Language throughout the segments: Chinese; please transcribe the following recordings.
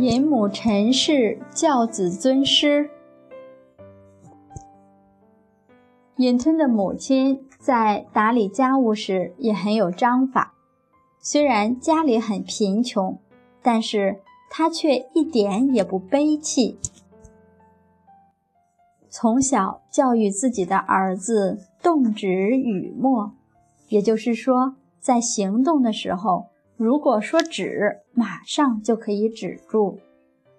尹母陈氏教子尊师。尹吞的母亲在打理家务时也很有章法，虽然家里很贫穷，但是她却一点也不悲戚。从小教育自己的儿子动止语默，也就是说，在行动的时候。如果说止，马上就可以止住；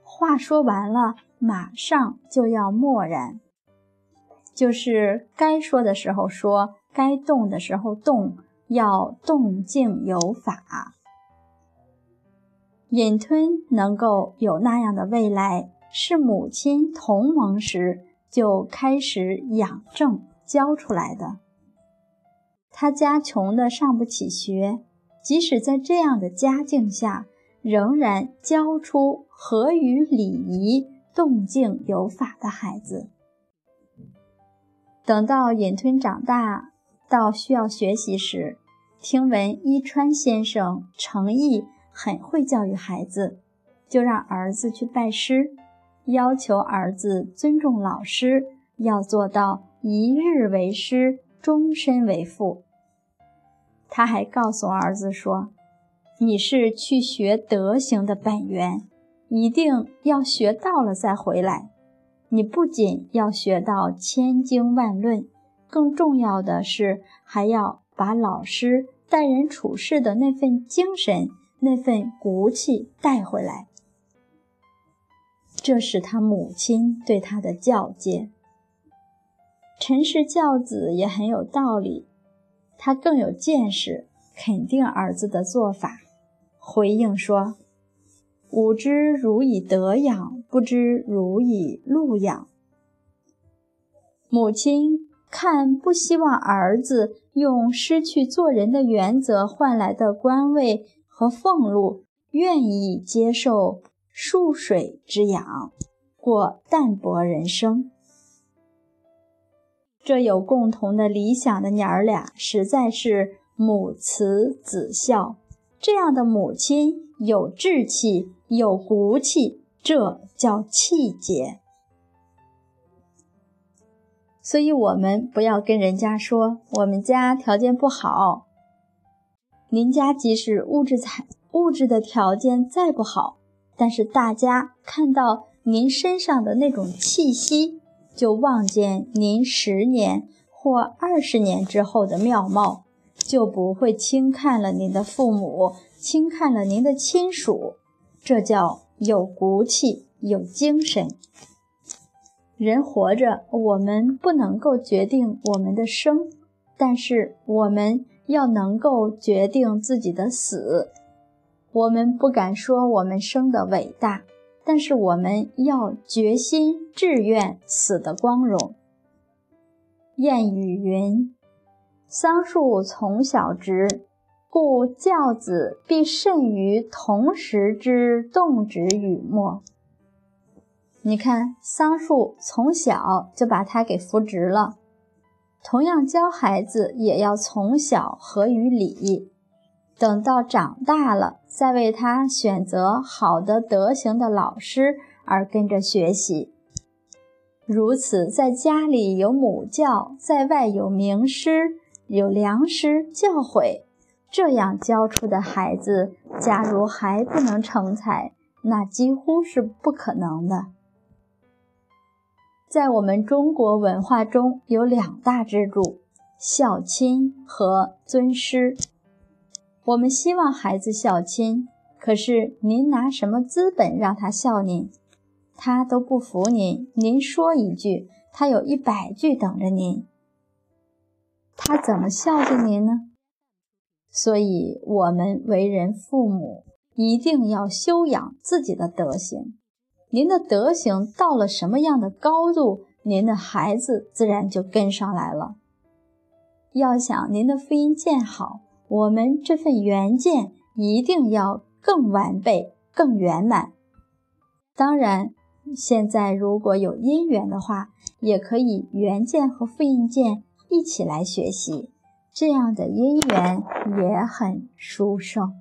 话说完了，马上就要默然。就是该说的时候说，该动的时候动，要动静有法。隐吞能够有那样的未来，是母亲同盟时就开始养正教出来的。他家穷的上不起学。即使在这样的家境下，仍然教出合于礼仪、动静有法的孩子。等到隐吞长大到需要学习时，听闻伊川先生诚意很会教育孩子，就让儿子去拜师，要求儿子尊重老师，要做到一日为师，终身为父。他还告诉儿子说：“你是去学德行的本源，一定要学到了再回来。你不仅要学到千经万论，更重要的是还要把老师待人处事的那份精神、那份骨气带回来。”这是他母亲对他的教诫。陈氏教子也很有道理。他更有见识，肯定儿子的做法，回应说：“吾知汝以德养，不知汝以禄养。”母亲看不希望儿子用失去做人的原则换来的官位和俸禄，愿意接受束水之养，过淡泊人生。这有共同的理想的娘儿俩，实在是母慈子孝。这样的母亲有志气，有骨气，这叫气节。所以，我们不要跟人家说我们家条件不好。您家即使物质财物质的条件再不好，但是大家看到您身上的那种气息。就望见您十年或二十年之后的妙貌，就不会轻看了您的父母，轻看了您的亲属。这叫有骨气、有精神。人活着，我们不能够决定我们的生，但是我们要能够决定自己的死。我们不敢说我们生的伟大。但是我们要决心志愿死的光荣。谚语云：“桑树从小植，故教子必甚于同时之动植雨墨。”你看，桑树从小就把它给扶植了，同样教孩子也要从小合于礼。等到长大了，再为他选择好的德行的老师而跟着学习。如此，在家里有母教，在外有名师，有良师教诲，这样教出的孩子，假如还不能成才，那几乎是不可能的。在我们中国文化中有两大支柱：孝亲和尊师。我们希望孩子孝亲，可是您拿什么资本让他孝您？他都不服您。您说一句，他有一百句等着您。他怎么孝敬您呢？所以，我们为人父母一定要修养自己的德行。您的德行到了什么样的高度，您的孩子自然就跟上来了。要想您的福音建好。我们这份原件一定要更完备、更圆满。当然，现在如果有因缘的话，也可以原件和复印件一起来学习，这样的因缘也很殊胜。